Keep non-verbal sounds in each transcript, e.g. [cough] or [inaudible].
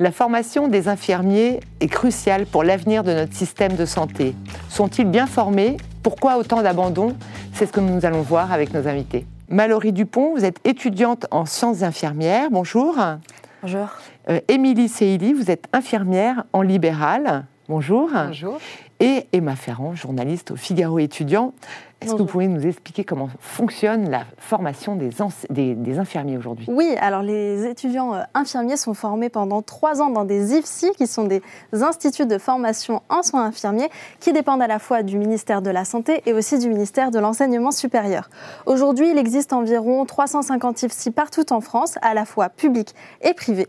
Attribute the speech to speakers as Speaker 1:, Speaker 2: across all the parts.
Speaker 1: La formation des infirmiers est cruciale pour l'avenir de notre système de santé. Sont-ils bien formés? Pourquoi autant d'abandon C'est ce que nous allons voir avec nos invités. Mallory Dupont, vous êtes étudiante en sciences infirmières. Bonjour.
Speaker 2: Bonjour.
Speaker 1: Euh, Émilie Seili, vous êtes infirmière en libéral. Bonjour.
Speaker 2: Bonjour.
Speaker 1: Et Emma Ferrand, journaliste au Figaro étudiant. Est-ce que vous pouvez nous expliquer comment fonctionne la formation des, infirmiers aujourd'hui?
Speaker 2: Oui, alors les étudiants euh, infirmiers sont formés pendant trois ans dans des IFSI, qui sont des instituts de formation en soins infirmiers, qui dépendent à la fois du ministère de la Santé et aussi du ministère de l'Enseignement supérieur. Aujourd'hui, il existe environ 350 IFSI partout en France, à la fois publics et privés.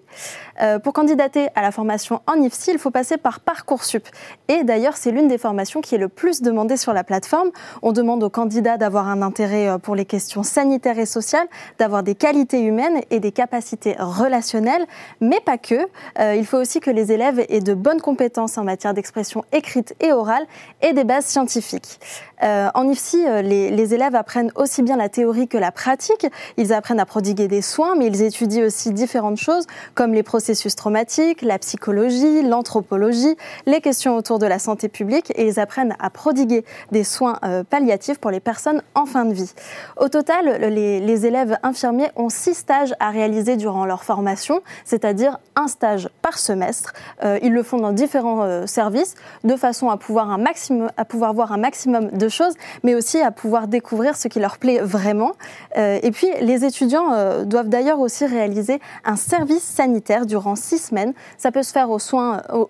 Speaker 2: Euh, pour candidater à la formation en IFSI, il faut passer par Parcoursup. Et d'ailleurs, c'est l'une des formations qui est le plus demandée sur la plateforme. On demande aux candidats d'avoir un intérêt euh, pour les questions sanitaires et sociales, d'avoir des qualités humaines et des capacités relationnelles, mais pas que. Euh, il faut aussi que les élèves aient de bonnes compétences en matière d'expression écrite et orale et des bases scientifiques. Euh, en IFSI, les, élèves apprennent aussi bien la théorie que la pratique. Ils apprennent à prodiguer des soins, mais ils étudient aussi différentes choses comme les processus traumatiques, la psychologie, l'anthropologie, les questions autour de la santé publique et ils apprennent à prodiguer des soins palliatifs pour les personnes en fin de vie. Au total, les, élèves infirmiers ont six stages à réaliser durant leur formation, c'est-à-dire un stage par semestre. Euh, ils le font dans différents euh, services de façon à pouvoir, un maximum, à pouvoir voir un maximum de choses, mais aussi à pouvoir découvrir ce qui leur plaît vraiment. Euh, et puis, les étudiants doivent d'ailleurs aussi réaliser un service sanitaire durant six semaines. Ça peut se faire au,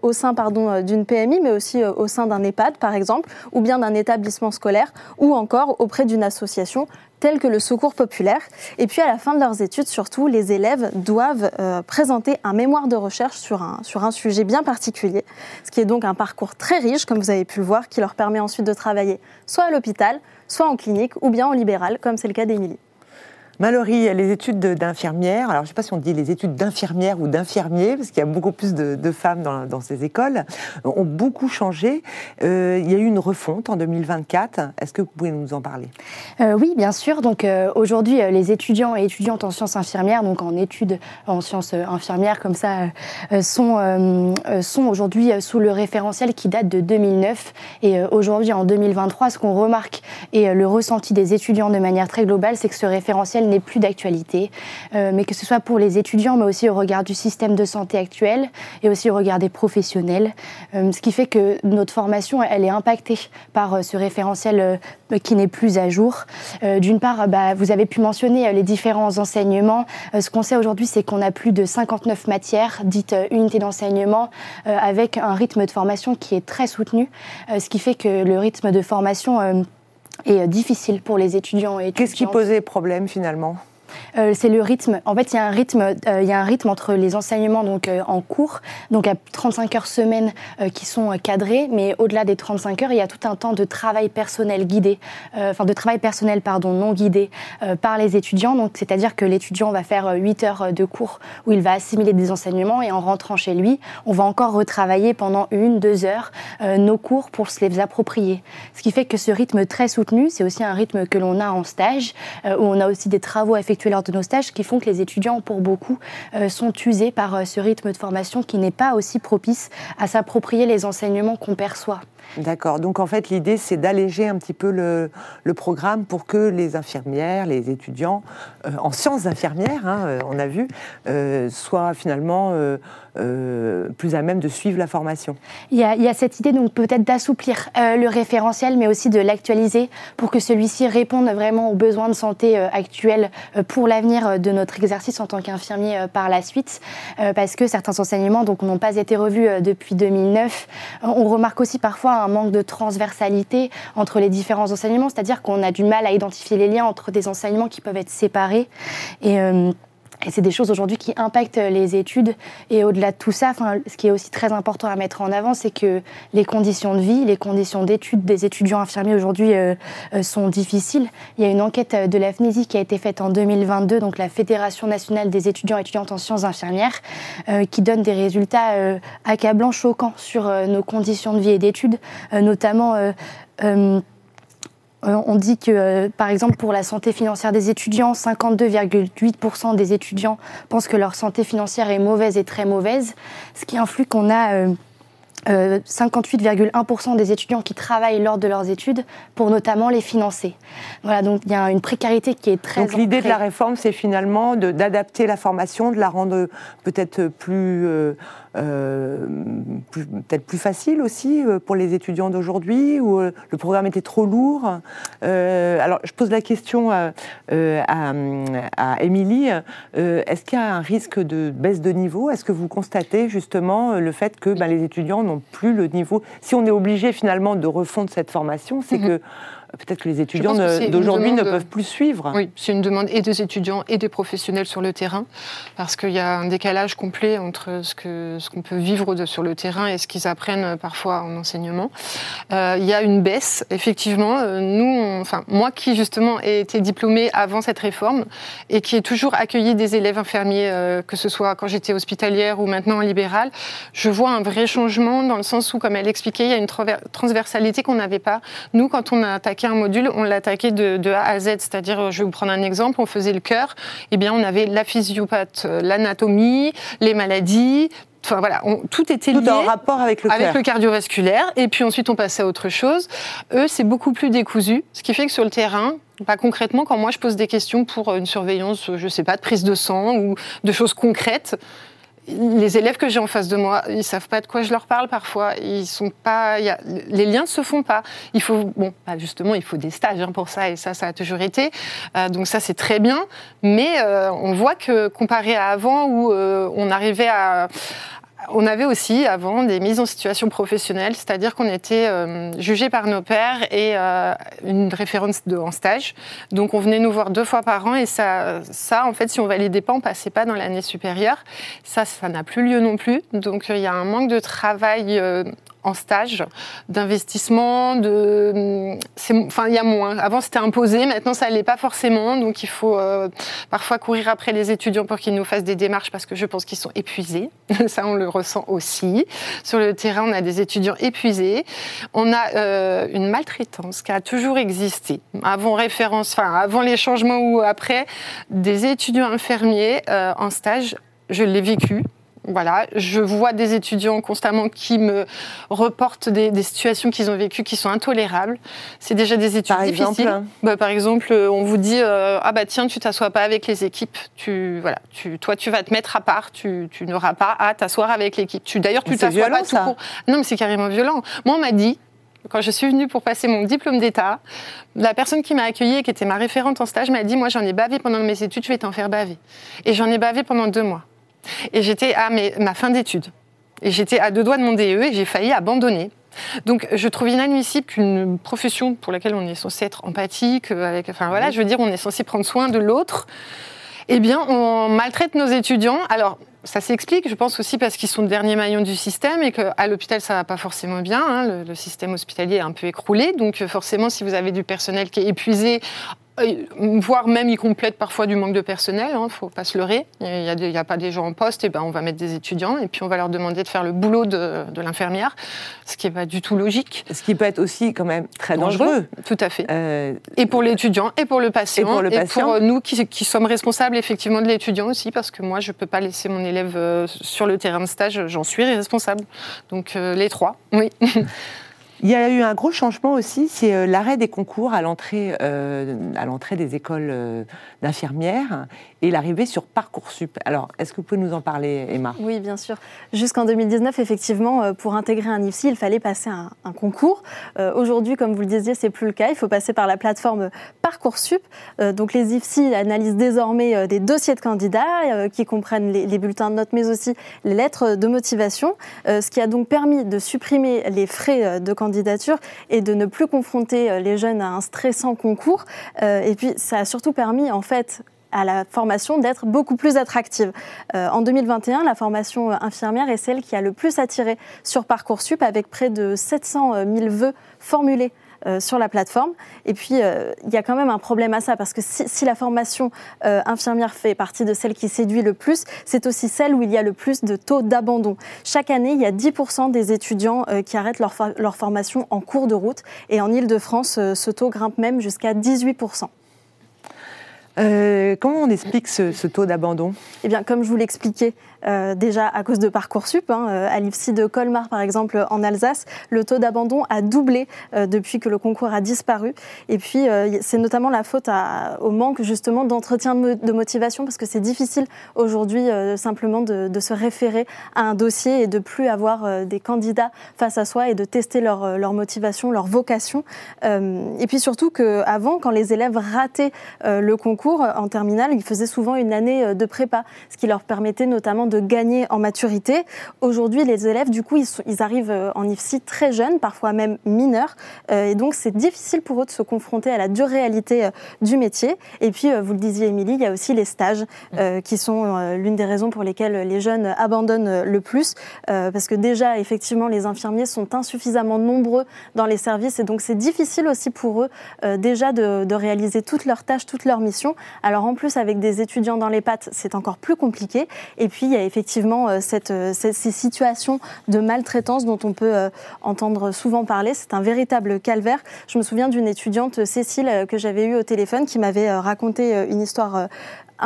Speaker 2: au sein d'une PMI, mais aussi au sein d'un EHPAD, par exemple, ou bien d'un établissement scolaire, ou ou encore auprès d'une association telle que le Secours populaire. Et puis à la fin de leurs études, surtout, les élèves doivent euh, présenter un mémoire de recherche sur un, sur un sujet bien particulier, ce qui est donc un parcours très riche, comme vous avez pu le voir, qui leur permet ensuite de travailler soit à l'hôpital, soit en clinique ou bien en libéral, comme c'est le cas d'Émilie.
Speaker 1: Mallory, les études d'infirmière, alors je ne sais pas si on dit les études d'infirmière ou d'infirmier, parce qu'il y a beaucoup plus de, femmes dans, ces écoles, ont beaucoup changé. Euh, il y a eu une refonte en 2024. Est-ce que vous pouvez nous en parler?
Speaker 3: Euh, Oui, bien sûr. Donc euh, aujourd'hui, les étudiants et étudiantes en sciences infirmières, donc en études en sciences infirmières comme ça, sont, sont aujourd'hui sous le référentiel qui date de 2009. Et aujourd'hui, en 2023, ce qu'on remarque et le ressenti des étudiants de manière très globale, c'est que ce référentiel n'est plus d'actualité, euh, mais que ce soit pour les étudiants, mais aussi au regard du système de santé actuel et aussi au regard des professionnels. Euh, ce qui fait que notre formation, elle est impactée par euh, ce référentiel qui n'est plus à jour. D'une part, bah, vous avez pu mentionner les différents enseignements. ce qu'on sait aujourd'hui, c'est qu'on a plus de 59 matières dites unités d'enseignement avec un rythme de formation qui est très soutenu, ce qui fait que le rythme de formation et euh, difficile pour les étudiants et
Speaker 1: Qu'est-ce qui posait problème finalement?
Speaker 3: Euh, c'est le rythme. En fait, il y a un rythme, euh, il y a un rythme entre les enseignements donc euh, en cours, donc à 35 heures semaine qui sont cadrés, mais au-delà des 35 heures, il y a tout un temps de travail personnel guidé, enfin de travail personnel pardon non guidé par les étudiants. Donc c'est-à-dire que l'étudiant va faire 8 heures de cours où il va assimiler des enseignements et en rentrant chez lui, on va encore retravailler pendant une, deux heures nos cours pour se les approprier. Ce qui fait que ce rythme très soutenu, c'est aussi un rythme que l'on a en stage où on a aussi des travaux effectués lors de nos stages qui font que les étudiants, pour beaucoup, euh, sont usés par euh, ce rythme de formation qui n'est pas aussi propice à s'approprier les enseignements qu'on perçoit.
Speaker 1: D'accord. Donc en fait, l'idée, c'est d'alléger un petit peu le, programme pour que les infirmières, les étudiants euh, en sciences infirmières, hein, on a vu, soient finalement euh, plus à même de suivre la formation.
Speaker 3: Il y a, cette idée donc peut-être d'assouplir euh, le référentiel, mais aussi de l'actualiser pour que celui-ci réponde vraiment aux besoins de santé euh, actuels pour l'avenir de notre exercice en tant qu'infirmier par la suite, parce que certains enseignements donc n'ont pas été revus depuis 2009. On remarque aussi parfois un manque de transversalité entre les différents enseignements, c'est-à-dire qu'on a du mal à identifier les liens entre des enseignements qui peuvent être séparés. Et et c'est des choses aujourd'hui qui impactent les études. Et au-delà de tout ça, ce qui est aussi très important à mettre en avant, c'est que les conditions de vie, les conditions d'études des étudiants infirmiers aujourd'hui euh, euh, sont difficiles. Il y a une enquête de la FNESI qui a été faite en 2022, donc la Fédération nationale des étudiants et étudiantes en sciences infirmières, euh, qui donne des résultats accablants, choquants sur nos conditions de vie et d'études, notamment on dit que, par exemple, pour la santé financière des étudiants, 52,8% des étudiants pensent que leur santé financière est mauvaise et très mauvaise, ce qui influe qu'on a 58,1% euh, des étudiants qui travaillent lors de leurs études pour notamment les financer. Voilà, donc il y a une précarité qui est très.
Speaker 1: Donc l'idée de la réforme, c'est finalement d'adapter la formation, de la rendre peut-être plus. Euh, euh, peut-être plus facile aussi pour les étudiants d'aujourd'hui, où le programme était trop lourd. alors, je pose la question à, à, Émilie. Est-ce qu'il y a un risque de baisse de niveau? Est-ce que vous constatez justement le fait que ben, les étudiants n'ont plus le niveau? Si on est obligé finalement de refondre cette formation, c'est mhm. que peut-être que les étudiants d'aujourd'hui ne peuvent plus suivre.
Speaker 4: Oui, c'est une demande et des étudiants et des professionnels sur le terrain, parce qu'il y a un décalage complet entre ce qu'on ce qu'on peut vivre sur le terrain et ce qu'ils apprennent euh, parfois en enseignement. Euh, il y a une baisse, effectivement. Euh, nous, enfin, moi qui justement ai été diplômée avant cette réforme et qui ai toujours accueilli des élèves infirmiers, que ce soit quand j'étais hospitalière ou maintenant en libéral, je vois un vrai changement dans le sens où, comme elle expliquait, il y a une transversalité qu'on n'avait pas. Nous, quand on a attaqué un module, on l'attaquait de, de, A à Z. C'est-à-dire, je vais vous prendre un exemple, on faisait le cœur, et eh bien on avait la physiopathe, euh, l'anatomie, les maladies, Enfin voilà, tout était lié.
Speaker 1: en rapport avec le
Speaker 4: Avec le cardiovasculaire. Et puis ensuite, on passait à autre chose. Eux, c'est beaucoup plus décousu. Ce qui fait que sur le terrain, pas concrètement, quand moi je pose des questions pour une surveillance, je sais pas, de prise de sang ou de choses concrètes, les élèves que j'ai en face de moi, ils savent pas de quoi je leur parle parfois. Ils sont pas, les liens se font pas. Il faut, bon, bah, justement, il faut des stages hein, pour ça, et ça, ça a toujours été. Euh, donc ça, c'est très bien. Mais euh, on voit que comparé à avant, où euh, on arrivait à, on avait aussi avant des mises en situation professionnelle, c'est-à-dire qu'on était euh, jugé par nos pairs et euh, une référence de, en stage. Donc on venait nous voir deux fois par an et ça, en fait, si on validait pas, on passait pas dans l'année supérieure. Ça, ça n'a plus lieu non plus. Donc euh, il y a un manque de travail en stage, d'investissement, de, enfin il y a moins. Avant c'était imposé, maintenant ça l'est pas forcément, donc il faut euh, parfois courir après les étudiants pour qu'ils nous fassent des démarches parce que je pense qu'ils sont épuisés. [laughs] ça on le ressent aussi. Sur le terrain on a des étudiants épuisés, on a euh, une maltraitance qui a toujours existé. Avant référence, enfin avant les changements ou après, des étudiants infirmiers euh, en stage, je l'ai vécu voilà, je vois des étudiants constamment qui me reportent des, situations qu'ils ont vécues qui sont intolérables. C'est déjà des études par difficiles. Exemple bah, par exemple, on vous dit euh, ah bah tiens, tu t'assois pas avec les équipes. Tu voilà, tu, toi tu vas te mettre à part. Tu, tu n'auras pas à t'asseoir avec l'équipe. Tu d'ailleurs tu t'assois pas tout court. Non mais c'est carrément violent. Moi on m'a dit quand je suis venue pour passer mon diplôme d'État, la personne qui m'a accueillie, qui était ma référente en stage, m'a dit Moi, j'en ai bavé pendant mes études, je vais t'en faire baver. Et j'en ai bavé pendant deux mois. Et j'étais à ma fin d'études. Et j'étais à deux doigts de mon DE et j'ai failli abandonner. Donc, je trouve inadmissible qu'une profession pour laquelle on est censé être empathique, avec, enfin voilà, je veux dire, on est censé prendre soin de l'autre, eh bien, on maltraite nos étudiants. Alors, ça s'explique, je pense aussi parce qu'ils sont le dernier maillon du système et qu'à l'hôpital, ça va pas forcément bien. Hein. Le, le, système hospitalier est un peu écroulé. Donc, forcément, si vous avez du personnel qui est épuisé euh, voire même ils complètent parfois du manque de personnel, il hein, ne faut pas se leurrer. Il n'y a, pas des gens en poste, et ben on va mettre des étudiants et puis on va leur demander de faire le boulot de, l'infirmière, ce qui n'est pas du tout logique.
Speaker 1: Ce qui peut être aussi quand même très dangereux.
Speaker 4: Tout à fait. Euh, et pour l'étudiant, et pour le patient, et pour, le patient. pour nous qui, qui, sommes responsables effectivement de l'étudiant aussi, parce que moi je ne peux pas laisser mon élève euh, sur le terrain de stage, j'en suis responsable. Donc les trois, oui. [laughs]
Speaker 1: Il y a eu un gros changement aussi, c'est euh, l'arrêt des concours à l'entrée euh, à l'entrée des écoles euh, d'infirmières et l'arrivée sur Parcoursup. Alors, est-ce que vous pouvez nous en parler, Emma?
Speaker 2: Oui, bien sûr. Jusqu'en 2019, effectivement, pour intégrer un IFSI, il fallait passer un, concours. Aujourd'hui, comme vous le disiez, c'est plus le cas. Il faut passer par la plateforme Parcoursup. donc, les IFSI analysent désormais des dossiers de candidats qui comprennent les, les, bulletins de notes, mais aussi les lettres de motivation, ce qui a donc permis de supprimer les frais de candidature et de ne plus confronter euh, les jeunes à un stressant concours. Euh, et puis, ça a surtout permis, en fait, à la formation d'être beaucoup plus attractive. Euh, en 2021, la formation infirmière est celle qui a le plus attiré sur Parcoursup avec près de 700 000 vœux formulés sur la plateforme. Et puis, il y a quand même un problème à ça, parce que si, la formation infirmière fait partie de celle qui séduit le plus, c'est aussi celle où il y a le plus de taux d'abandon. Chaque année, il y a 10% des étudiants qui arrêtent leur, leur, formation en cours de route. Et en Ile-de-France, ce taux grimpe même jusqu'à 18%.
Speaker 1: comment on explique ce, ce taux d'abandon?
Speaker 2: Eh bien, comme je vous l'expliquais, euh, déjà à cause de Parcoursup. Hein, euh, à l'IFSI de Colmar, par exemple, en Alsace, le taux d'abandon a doublé euh, depuis que le concours a disparu. Et puis, c'est notamment la faute au manque justement d'entretien de, motivation, parce que c'est difficile aujourd'hui simplement de, se référer à un dossier et de plus avoir des candidats face à soi et de tester leur, leur motivation, leur vocation. et puis surtout qu'avant, quand les élèves rataient le concours en terminale, ils faisaient souvent une année de prépa, ce qui leur permettait notamment de gagner en maturité. Aujourd'hui, les élèves, du coup, ils, arrivent euh, en IFSI très jeunes, parfois même mineurs, euh, et donc c'est difficile pour eux de se confronter à la dure réalité euh, du métier. Et puis, vous le disiez, Émilie, il y a aussi les stages qui sont l'une des raisons pour lesquelles les jeunes abandonnent le plus, parce que déjà, effectivement, les infirmiers sont insuffisamment nombreux dans les services, et donc c'est difficile aussi pour eux déjà de, de réaliser toutes leurs tâches, toutes leurs missions. Alors en plus, avec des étudiants dans les pattes, c'est encore plus compliqué. Et puis, il y a effectivement euh, euh, cette, ces situations de maltraitance dont on peut euh, entendre souvent parler. C'est un véritable calvaire. Je me souviens d'une étudiante, Cécile, que j'avais eue au téléphone, qui m'avait raconté une histoire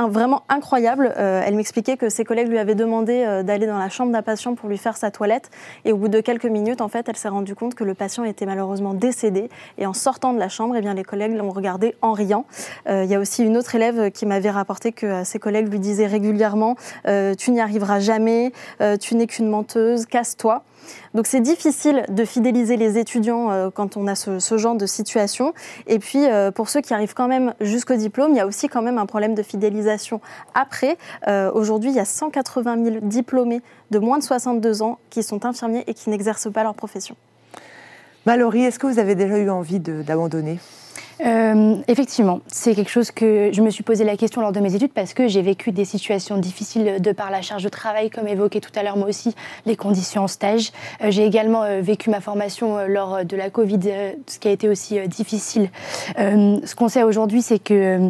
Speaker 2: vraiment incroyable. Euh, elle m'expliquait que ses collègues lui avaient demandé euh, d'aller dans la chambre d'un patient pour lui faire sa toilette. Et au bout de quelques minutes, en fait, elle s'est rendue compte que le patient était malheureusement décédé. Et en sortant de la chambre, eh bien, les collègues l'ont regardé en riant. Euh, il y a aussi une autre élève qui m'avait rapporté que ses collègues lui disaient régulièrement Tu n'y arriveras jamais, tu n'es qu'une menteuse, casse-toi. Donc c'est difficile de fidéliser les étudiants euh, quand on a ce, genre de situation. Et puis euh, pour ceux qui arrivent quand même jusqu'au diplôme, il y a aussi quand même un problème de fidélisation après. Euh, aujourd'hui, il y a 180 000 diplômés de moins de 62 ans qui sont infirmiers et qui n'exercent pas leur profession.
Speaker 1: Mallory, est-ce que vous avez déjà eu envie d'abandonner?
Speaker 3: Euh, effectivement, c'est quelque chose que je me suis posé la question lors de mes études parce que j'ai vécu des situations difficiles de par la charge de travail, comme évoqué tout à l'heure moi aussi, les conditions en stage. Euh, j'ai également euh, vécu ma formation lors de la Covid, ce qui a été aussi difficile. ce qu'on sait aujourd'hui, c'est que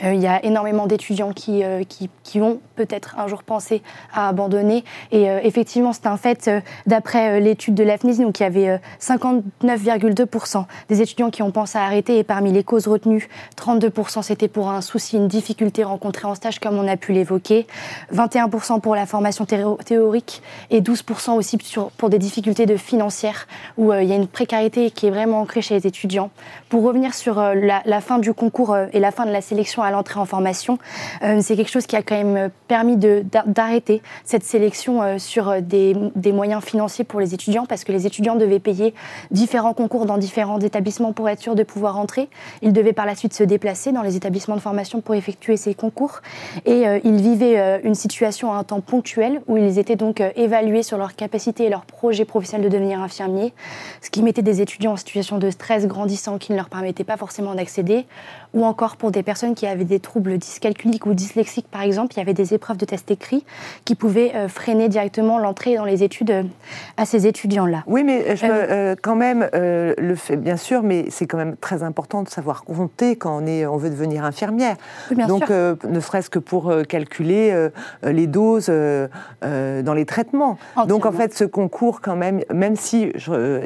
Speaker 3: il y a énormément d'étudiants qui, euh, qui, qui, ont peut-être un jour pensé à abandonner. Et euh, effectivement, c'est un fait, d'après l'étude de l'AFNIS, il y avait 59,2% des étudiants qui ont pensé à arrêter. Et parmi les causes retenues, 32% c'était pour un souci, une difficulté rencontrée en stage, comme on a pu l'évoquer. 21% pour la formation théorique et 12% aussi pour des difficultés de financières, où il y a une précarité qui est vraiment ancrée chez les étudiants. Pour revenir sur la, fin du concours et la fin de la sélection l'entrée en formation. Euh, c'est quelque chose qui a quand même permis d'arrêter cette sélection euh, sur euh, des, des, moyens financiers pour les étudiants parce que les étudiants devaient payer différents concours dans différents établissements pour être sûrs de pouvoir entrer. Ils devaient par la suite se déplacer dans les établissements de formation pour effectuer ces concours et ils vivaient une situation à un temps ponctuel où ils étaient donc évalués sur leur capacité et leur projet professionnel de devenir infirmier, ce qui mettait des étudiants en situation de stress grandissant qui ne leur permettait pas forcément d'accéder, ou encore pour des personnes qui avaient des troubles dyscalculiques ou dyslexiques, par exemple, il y avait des épreuves de test écrit qui pouvaient euh, freiner directement l'entrée dans les études euh, à ces étudiants-là.
Speaker 1: Oui, mais je, euh, quand même, le fait, bien sûr, mais c'est quand même très important de savoir compter quand on, est, on veut devenir infirmière. Donc, ne serait-ce que pour calculer les doses dans les traitements. Donc, en fait, ce concours, quand même, même si,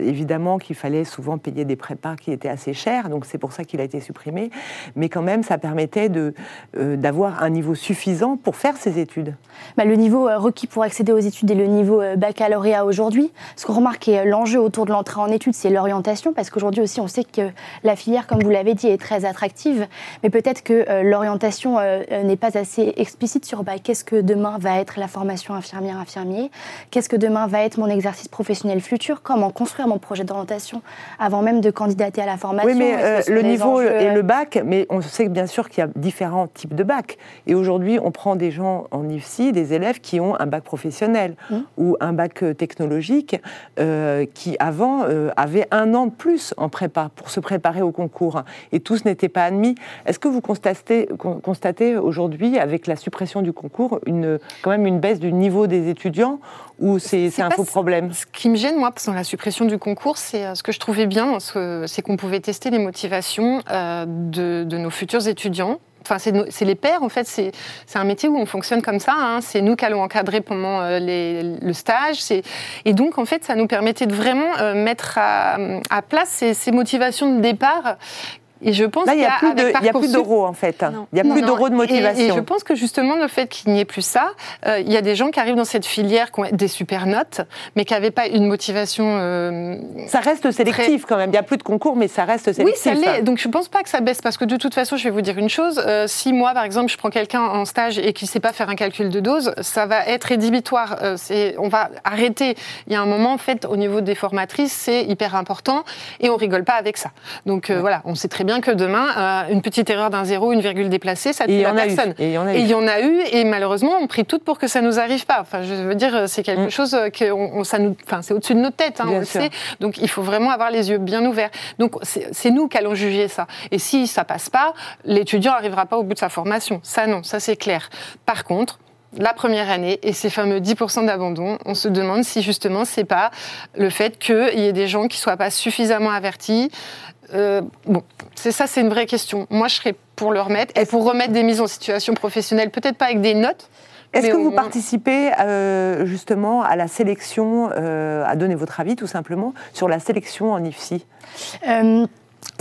Speaker 1: évidemment, qu'il fallait souvent payer des prépas qui étaient assez chers, donc c'est pour ça qu'il a été supprimé, mais quand même, ça permettait euh, d'avoir un niveau suffisant pour faire ces études
Speaker 3: bah, Le niveau euh, requis pour accéder aux études est le niveau euh, baccalauréat aujourd'hui. Ce qu'on remarque est l'enjeu autour de l'entrée en études, c'est l'orientation, parce qu'aujourd'hui aussi, on sait que la filière, comme vous l'avez dit, est très attractive, mais peut-être que l'orientation n'est pas assez explicite sur bah, qu'est-ce que demain va être la formation infirmière-infirmier, qu'est-ce que demain va être mon exercice professionnel futur, comment construire mon projet d'orientation avant même de candidater à la formation.
Speaker 1: Oui, mais le niveau et le bac, mais on sait bien sûr qu'il y a différents types de bacs. Et aujourd'hui, on prend des gens en IFSI, des élèves qui ont un bac professionnel mmh. ou un bac euh, technologique, euh, qui avant euh, avaient un an de plus en prépa pour se préparer au concours. Et tous n'étaient pas admis. Est-ce que vous constatez, constatez aujourd'hui, avec la suppression du concours, une, quand même une baisse du niveau des étudiants ou c'est un faux problème?
Speaker 4: Ce qui me gêne, moi, dans la suppression du concours, c'est ce que je trouvais bien, c'est qu'on pouvait tester les motivations de, de nos futurs étudiants Enfin, c'est les pairs, en fait, c'est un métier où on fonctionne comme ça. Hein. C'est nous qui allons encadrer pendant euh, le stage. Et donc, en fait, ça nous permettait de vraiment euh, mettre à, à place ces, motivations de départ
Speaker 1: et je pense Là, il n'y a, plus d'euros en fait. Il n'y a plus d'euros de motivation.
Speaker 4: Et, je pense que justement le fait qu'il n'y ait plus ça, euh, il y a des gens qui arrivent dans cette filière qui ont des super notes, mais qui n'avaient pas une motivation. Euh,
Speaker 1: ça reste sélectif quand même. Il n'y a plus de concours, mais ça reste sélectif.
Speaker 4: Oui, ça l'est. Donc je ne pense pas que ça baisse parce que de toute façon, je vais vous dire une chose. Euh, si moi, par exemple, je prends quelqu'un en stage et qui ne sait pas faire un calcul de dose, ça va être rédhibitoire. on va arrêter. Il y a un moment, en fait, au niveau des formatrices, c'est hyper important et on rigole pas avec ça. Donc voilà, on sait très bien que demain, euh, une petite erreur d'un zéro, une virgule déplacée, ça ne tue personne.
Speaker 1: Et il y en
Speaker 4: a eu. Et malheureusement, on prie toutes pour que ça nous arrive pas. Enfin, je veux dire, c'est quelque mm. chose que on, ça nous, enfin, c'est au-dessus de notre tête, hein, on le sait. Donc, il faut vraiment avoir les yeux bien ouverts. Donc, c'est nous qui allons juger ça. Et si ça passe pas, l'étudiant n'arrivera pas au bout de sa formation. Ça, non, ça c'est clair. Par contre, la première année et ces fameux 10% d'abandon, on se demande si justement c'est pas le fait qu'il y ait des gens qui soient pas suffisamment avertis, euh, bon, c'est ça, c'est une vraie question. Moi, je serais pour le remettre et pour remettre des mises en situation professionnelle, peut-être pas avec des notes.
Speaker 1: Est-ce que vous participez euh, justement à la sélection, euh, à donner votre avis tout simplement sur la sélection en IFSI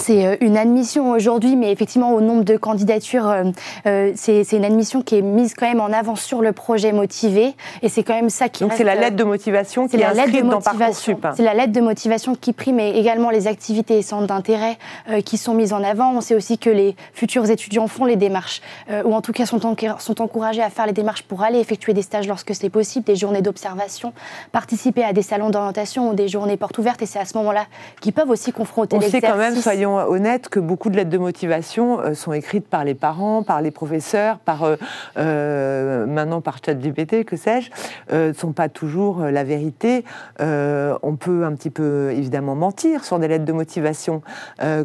Speaker 3: c'est euh, une admission aujourd'hui, mais effectivement, au nombre de candidatures, euh, euh, c'est une admission qui est mise quand même en avant sur le projet motivé. Et c'est quand même ça qui.
Speaker 1: Donc c'est la lettre de motivation qui est, la inscrite dans Parcoursup.
Speaker 3: C'est la lettre de motivation qui prime et également les activités et centres d'intérêt qui sont mises en avant. On sait aussi que les futurs étudiants font les démarches, ou en tout cas sont, sont encouragés à faire les démarches pour aller effectuer des stages lorsque c'est possible, des journées d'observation, participer à des salons d'orientation ou des journées portes ouvertes. Et c'est à ce moment-là qu'ils peuvent aussi confronter l'exercice
Speaker 1: soyons honnêtes, que beaucoup de lettres de motivation euh, sont écrites par les parents, par les professeurs, par euh, euh, maintenant par ChatGPT, que sais-je, ne sont pas toujours la vérité. on peut un petit peu évidemment mentir sur des lettres de motivation.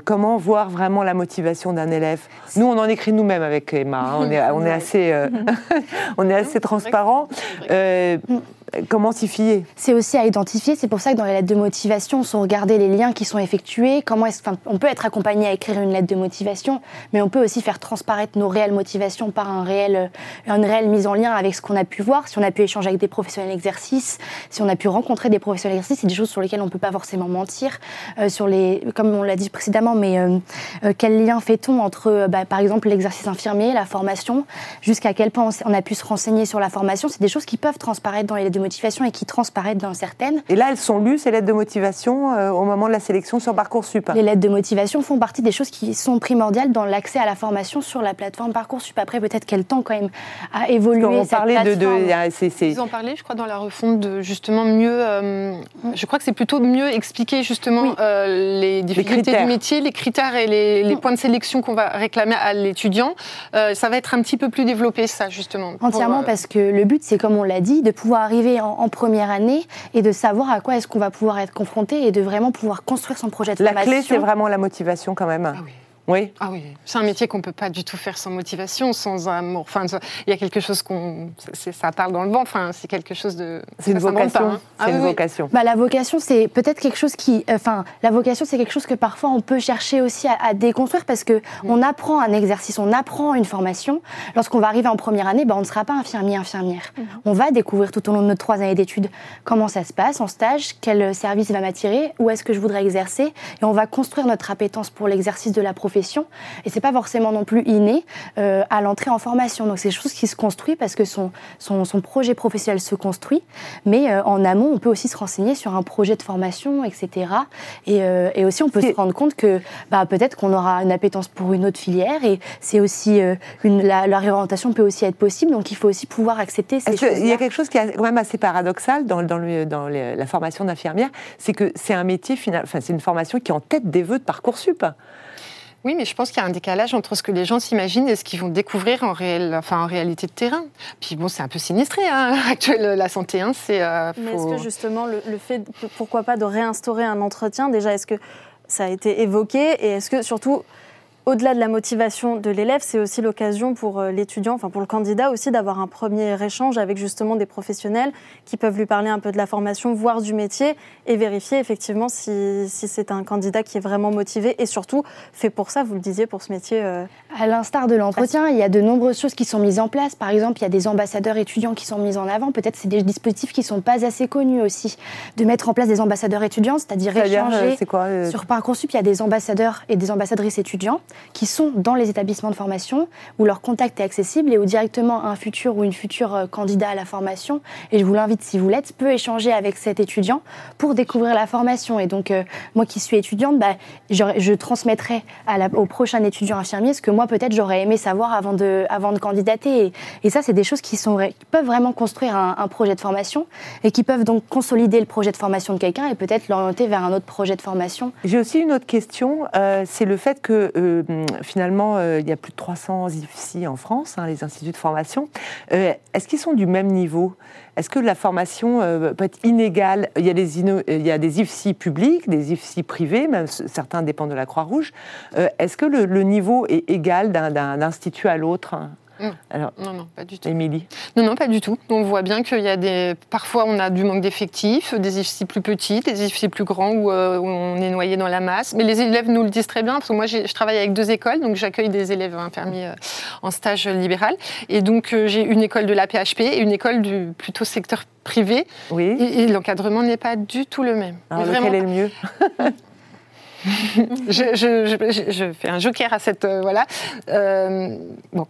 Speaker 1: comment voir vraiment la motivation d'un élève Nous, on en écrit nous-mêmes avec Emma. Hein. on, est, on est assez, on est assez transparent comment s'y fier?
Speaker 3: C'est aussi à identifier. C'est pour ça que dans les lettres de motivation, on sont regardés les liens qui sont effectués. Comment est on peut être accompagné à écrire une lettre de motivation, mais on peut aussi faire transparaître nos réelles motivations par un réel, euh, une réelle mise en lien avec ce qu'on a pu voir. Si on a pu échanger avec des professionnels d'exercice, si on a pu rencontrer des professionnels d'exercice, c'est des choses sur lesquelles on ne peut pas forcément mentir. Euh, sur les, comme on l'a dit précédemment, mais euh, quel lien fait-on entre, bah, par exemple, l'exercice infirmier, la formation, jusqu'à quel point on a pu se renseigner sur la formation? C'est des choses qui peuvent transparaître dans les lettres de motivation et qui transparaissent dans certaines.
Speaker 1: Et là, elles sont lues, ces lettres de motivation, euh, au moment de la sélection sur Parcoursup
Speaker 3: Les lettres de motivation font partie des choses qui sont primordiales dans l'accès à la formation sur la plateforme Parcoursup. Après, peut-être qu'elle tend quand même à évoluer. On
Speaker 1: parlait de, de
Speaker 4: Vous en parlez, je crois, dans la refonte de justement mieux. Euh, je crois que c'est plutôt mieux expliquer justement euh, les difficultés du métier, les critères et les, les points de sélection qu'on va réclamer à l'étudiant. ça va être un petit peu plus développé, ça, justement.
Speaker 3: Entièrement, parce que le but, c'est, comme on l'a dit, de pouvoir arriver en, première année et de savoir à quoi est-ce qu'on va pouvoir être confronté et de vraiment pouvoir construire son projet de formation.
Speaker 1: La clé, c'est vraiment la motivation quand même.
Speaker 4: Ah oui. Oui. Ah oui, c'est un métier qu'on ne peut pas du tout faire sans motivation, sans amour. Enfin, il y a quelque chose qu'on. Ça parle dans le vent, enfin, c'est quelque chose de.
Speaker 1: C'est une vocation. Hein. C'est une ah vocation.
Speaker 3: Bah, la vocation, c'est peut-être quelque chose qui. Enfin, la vocation, c'est quelque chose que parfois on peut chercher aussi à, déconstruire parce que mm. on apprend un exercice, on apprend une formation. Lorsqu'on va arriver en première année, bah, on ne sera pas infirmier, infirmière. Mm. On va découvrir tout au long de nos trois années d'études comment ça se passe en stage, quel service va m'attirer, où est-ce que je voudrais exercer. Et on va construire notre appétence pour l'exercice de la profession et c'est pas forcément non plus inné euh, à l'entrée en formation. Donc c'est des choses qui se construit parce que son, son, projet professionnel se construit, mais euh, en amont, on peut aussi se renseigner sur un projet de formation, etc. Euh, et, aussi, on peut se rendre compte que bah, peut-être qu'on aura une appétence pour une autre filière et c'est aussi une, la, réorientation peut aussi être possible. Donc il faut aussi pouvoir accepter ces choses.
Speaker 1: Il y a quelque chose qui est quand même assez paradoxal dans, dans, le, dans la formation d'infirmière, c'est que c'est un métier final, enfin c'est une formation qui est en tête des vœux de Parcoursup.
Speaker 4: Oui, mais je pense qu'il y a un décalage entre ce que les gens s'imaginent et ce qu'ils vont découvrir en, réel, enfin, en réalité de terrain. Puis bon, c'est un peu sinistré, hein, actuel, la santé. Hein, c'est,
Speaker 2: euh, Mais est-ce que justement, le, le fait, pourquoi pas de réinstaurer un entretien, déjà, est-ce que ça a été évoqué? Et est-ce que surtout au-delà de la motivation de l'élève, c'est aussi l'occasion pour euh, l'étudiant, enfin pour le candidat aussi, d'avoir un premier échange avec justement des professionnels qui peuvent lui parler un peu de la formation, voire du métier, et vérifier effectivement si, c'est un candidat qui est vraiment motivé et surtout fait pour ça, vous le disiez, pour ce métier. Euh,
Speaker 3: à l'instar de l'entretien, il y a de nombreuses choses qui sont mises en place. Par exemple, il y a des ambassadeurs étudiants qui sont mis en avant. Peut-être c'est des dispositifs qui ne sont pas assez connus aussi. De mettre en place des ambassadeurs étudiants, c'est-à-dire échanger.
Speaker 1: Quoi,
Speaker 3: Sur Parcoursup, il y a des ambassadeurs et des ambassadrices étudiants qui sont dans les établissements de formation, où leur contact est accessible et où directement un futur ou une future euh, candidat à la formation, et je vous l'invite si vous l'êtes, peut échanger avec cet étudiant pour découvrir la formation. Et donc, euh, moi qui suis étudiante, bah, je, transmettrai au prochain étudiant infirmier ce que moi, peut-être, j'aurais aimé savoir avant de, avant de candidater. Et, ça, c'est des choses qui, sont, peuvent vraiment construire un, projet de formation et qui peuvent donc consolider le projet de formation de quelqu'un et peut-être l'orienter vers un autre projet de formation.
Speaker 1: J'ai aussi une autre question, euh, c'est le fait que finalement, euh, il y a plus de 300 IFSI en France, hein, les instituts de formation. Euh, est-ce qu'ils sont du même niveau? Est-ce que la formation euh, peut être inégale? Il y, a des il IFSI publics, des IFSI privés, même certains dépendent de la Croix-Rouge. Est-ce que le, niveau est égal d'un institut à l'autre?
Speaker 4: Mm. Alors, non, non, pas du tout.
Speaker 1: Émilie
Speaker 4: Non, non, pas du tout. On voit bien qu'il y a des. Parfois, on a du manque d'effectifs, des IFSI plus petits, des IFSI plus grands euh, où, on est noyé dans la masse. Mais les élèves nous le disent très bien, parce que moi, je travaille avec deux écoles, donc j'accueille des élèves infirmiers euh, en stage libéral. Et donc, euh, j'ai une école de la PHP et une école du plutôt secteur privé.
Speaker 1: Oui.
Speaker 4: Et, l'encadrement n'est pas du tout le même.
Speaker 1: Alors, lequel est le mieux [laughs]
Speaker 4: je, je, je, fais un joker à cette. voilà.
Speaker 3: bon.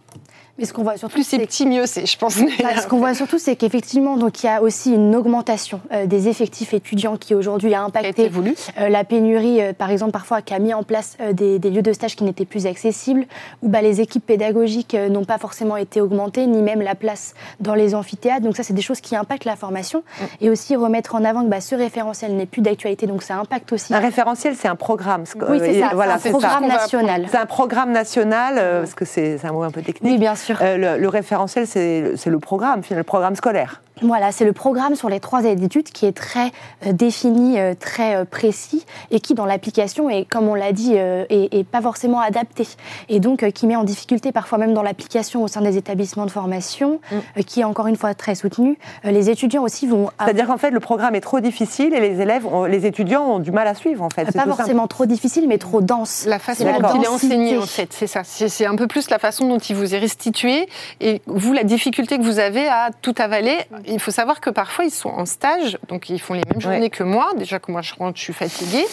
Speaker 3: Mais ce qu'on voit surtout,
Speaker 4: plus c'est petit, mieux c'est, je pense.
Speaker 3: ce qu'on voit surtout, c'est qu'effectivement, donc il y a aussi une augmentation euh, des effectifs étudiants qui aujourd'hui a impacté
Speaker 4: euh,
Speaker 3: la pénurie, euh, par exemple, parfois qui a mis en place des, lieux de stage qui n'étaient plus accessibles, où bah, les équipes pédagogiques n'ont pas forcément été augmentées, ni même la place dans les amphithéâtres. Donc ça, c'est des choses qui impactent la formation, mm. et aussi remettre en avant que bah, ce référentiel n'est plus d'actualité, donc ça impacte aussi.
Speaker 1: Un référentiel, c'est un programme.
Speaker 3: Oui, c'est ça. Voilà, c'est un programme national.
Speaker 1: C'est un programme national, parce que c'est un mot un peu technique.
Speaker 3: Oui, bien sûr.
Speaker 1: Euh, le, référentiel, c'est le programme, le programme scolaire.
Speaker 3: Voilà, c'est le programme sur les trois années d'études qui est très euh, défini, euh, très précis et qui, dans l'application, est, comme on l'a dit, est, pas forcément adapté. Et donc, qui met en difficulté parfois même dans l'application au sein des établissements de formation, mm. qui est encore une fois très soutenu. les étudiants aussi vont.
Speaker 1: C'est-à-dire qu'en fait, le programme est trop difficile et les élèves, les étudiants ont du mal à suivre, en fait.
Speaker 3: Pas forcément trop difficile, mais trop dense.
Speaker 4: La façon dont il est enseigné, en fait, c'est ça. C'est un peu plus la façon dont il vous est restitué et vous, la difficulté que vous avez à tout avaler, il faut savoir que parfois ils sont en stage, donc ils font les mêmes journées que moi. Déjà que moi je rentre, je suis fatiguée.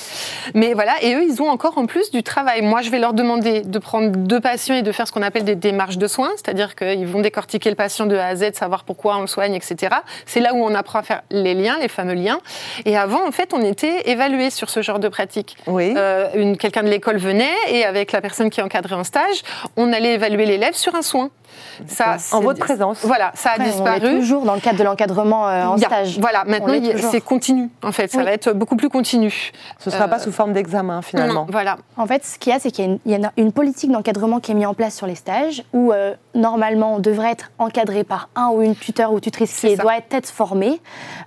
Speaker 4: Mais voilà, et eux, ils ont encore en plus du travail. Moi, je vais leur demander de prendre deux patients et de faire ce qu'on appelle des démarches de soins, c'est-à-dire qu'ils vont décortiquer le patient de A à Z, savoir pourquoi on le soigne, etc. C'est là où on apprend à faire les liens, les fameux liens. Et avant, en fait, on était évalué sur ce genre de pratique.
Speaker 1: Oui.
Speaker 4: Euh, Quelqu'un de l'école venait et avec la personne qui encadrait en stage, on allait évaluer l'élève sur un soin.
Speaker 1: Ça, en votre présence.
Speaker 4: Voilà, ça a disparu.
Speaker 3: On est toujours dans le cadre de l'encadrement euh, en stage.
Speaker 4: Voilà, maintenant c'est continu en fait, ça va être beaucoup plus continu.
Speaker 1: Ce ne sera pas euh, sous forme d'examen finalement.
Speaker 4: voilà.
Speaker 3: En fait, ce qu'il y a, c'est qu'il y, a une, politique d'encadrement qui est mise en place sur les stages où euh, normalement on devrait être encadré par un ou une tuteur ou tutrice qui doit être formée.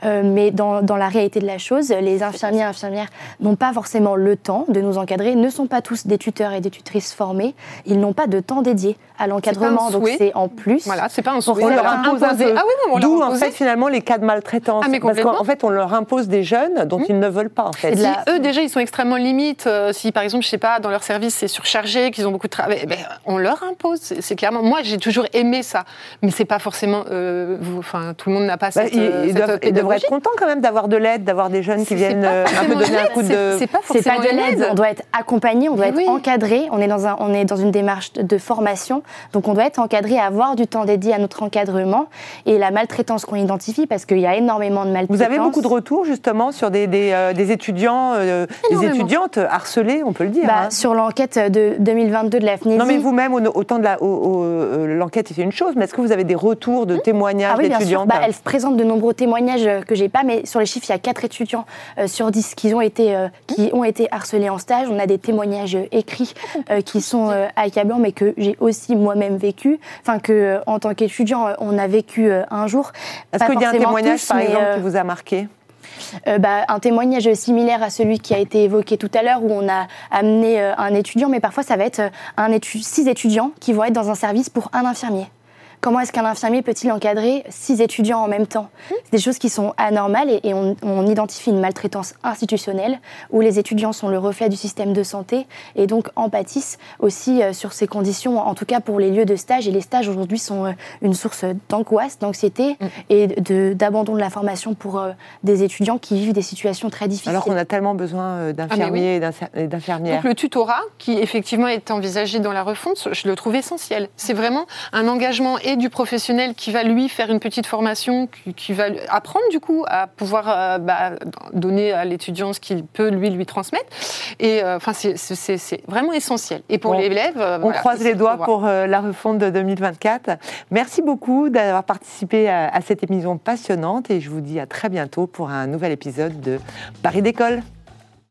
Speaker 3: mais dans, dans, la réalité de la chose, les infirmiers et infirmières n'ont pas forcément le temps de nous encadrer, ne sont pas tous des tuteurs et des tutrices formés. Ils n'ont pas de temps dédié à l'encadrement. Donc c'est en plus.
Speaker 4: Voilà, c'est pas un souhait.
Speaker 1: On leur impose un peu. Ah oui, D'où en fait finalement les cas de maltraitance.
Speaker 4: Ah,
Speaker 1: parce qu'en fait on leur impose des jeunes dont mmh. ils ne veulent pas en fait.
Speaker 4: Eux déjà ils sont extrêmement limites. Euh, si par exemple je sais pas dans leur service c'est surchargé, qu'ils ont beaucoup de travail, eh ben, on leur impose. C'est clairement. Moi j'ai toujours aimé ça, mais c'est pas forcément. Euh, enfin tout le monde n'a pas bah, cette.
Speaker 1: Ils,
Speaker 4: cette
Speaker 1: devraient être contents quand même d'avoir de l'aide, d'avoir des jeunes qui viennent euh, un peu donner un coup de.
Speaker 3: C'est pas forcément de l'aide. On doit être accompagné, on doit être encadré. On est dans un, on est dans une démarche de formation, donc on doit être encadré, avoir du temps dédié à notre encadrement. Et la maltraitance qu'on identifie parce qu'il y a énormément de maltraitance.
Speaker 1: Vous avez beaucoup de retours justement sur des, des, euh, des étudiants, euh, des étudiantes harcelées, on peut le dire.
Speaker 3: Bah,
Speaker 1: hein.
Speaker 3: Sur l'enquête de 2022 de la FNESI,
Speaker 1: Non mais vous-même, au, au temps de la- euh, l'enquête, c'est une chose, mais est-ce que vous avez des retours de témoignages
Speaker 3: Ah oui, bien sûr.
Speaker 1: d'étudiantes
Speaker 3: Bah, elle présente de nombreux témoignages que j'ai pas, mais sur les chiffres, il y a 4 étudiants sur 10 qui ont, été, qui ont été harcelés en stage. On a des témoignages écrits qui sont accablants, mais que j'ai aussi moi-même vécu. Enfin, que en tant qu'étudiant, on a vécu un jour.
Speaker 1: Est-ce qu'il y a un témoignage,
Speaker 3: tous,
Speaker 1: par exemple,
Speaker 3: euh,
Speaker 1: qui vous a marqué?
Speaker 3: Euh, bah, un témoignage similaire à celui qui a été évoqué tout à l'heure, où on a amené euh, un étudiant, mais parfois ça va être euh, un étu- six étudiants qui vont être dans un service pour un infirmier. Comment est-ce qu'un infirmier peut-il encadrer six étudiants en même temps C'est des choses qui sont anormales et, et on, on identifie une maltraitance institutionnelle où les étudiants sont le reflet du système de santé et donc en pâtissent aussi euh, sur ces conditions, en tout cas pour les lieux de stage. Et les stages aujourd'hui sont euh, une source d'angoisse, d'anxiété et de- d'abandon de la formation pour euh, des étudiants qui vivent des situations très difficiles.
Speaker 1: Alors qu'on a tellement besoin euh, d'infirmiers et d'infir- et d'infirmières.
Speaker 4: Donc le tutorat, qui effectivement est envisagé dans la refonte, je le trouve essentiel. C'est vraiment un engagement et du professionnel qui va lui faire une petite formation, qui, qui va apprendre du coup à pouvoir euh, bah, donner à l'étudiant ce qu'il peut lui lui transmettre. Et euh, enfin c'est- vraiment essentiel. Et pour
Speaker 1: Bon,
Speaker 4: l'élève, euh,
Speaker 1: On
Speaker 4: voilà,
Speaker 1: croise les doigts pour la refonte de 2024. Merci beaucoup d'avoir participé à, à cette émission passionnante et je vous dis à très bientôt pour un nouvel épisode de Paris d'école.